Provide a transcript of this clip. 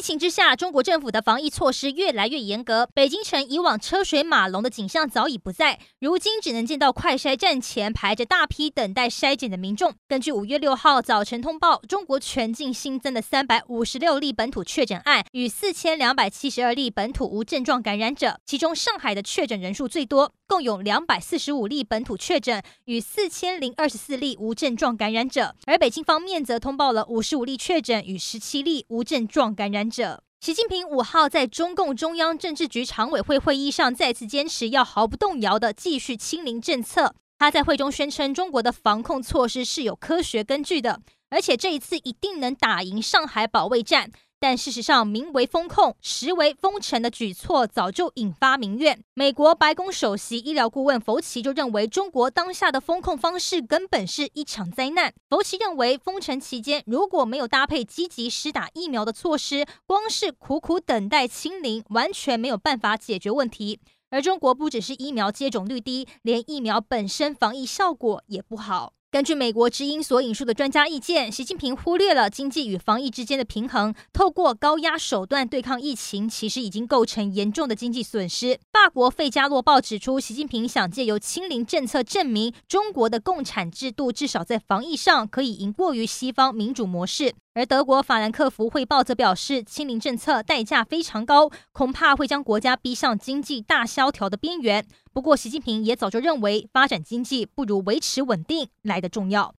疫情之下，中国政府的防疫措施越来越严格。北京城以往车水马龙的景象早已不在，如今只能见到快筛站前排着大批等待筛检的民众。根据五月六号早晨通报，中国全境新增的三百五十六例本土确诊案与四千两百七十二例本土无症状感染者，其中上海的确诊人数最多，共有两百四十五例本土确诊与四千零二十四例无症状感染者，而北京方面则通报了五十五例确诊与十七例无症状感染。者，习近平五号在中共中央政治局常委会会议上再次坚持要毫不动摇的继续清零政策。他在会中宣称，中国的防控措施是有科学根据的，而且这一次一定能打赢上海保卫战。但事实上，名为封控，实为封城的举措早就引发民怨。美国白宫首席医疗顾问弗奇就认为，中国当下的封控方式根本是一场灾难。弗奇认为，封城期间如果没有搭配积极施打疫苗的措施，光是苦苦等待清零，完全没有办法解决问题。而中国不只是疫苗接种率低，连疫苗本身防疫效果也不好。根据美国之音所引述的专家意见，习近平忽略了经济与防疫之间的平衡，透过高压手段对抗疫情，其实已经构成严重的经济损失。法国《费加洛报》指出，习近平想借由清零政策证明中国的共产制度至少在防疫上可以赢过于西方民主模式。而德国《法兰克福汇报》则表示，清零政策代价非常高，恐怕会将国家逼上经济大萧条的边缘。不过，习近平也早就认为，发展经济不如维持稳定来得重要。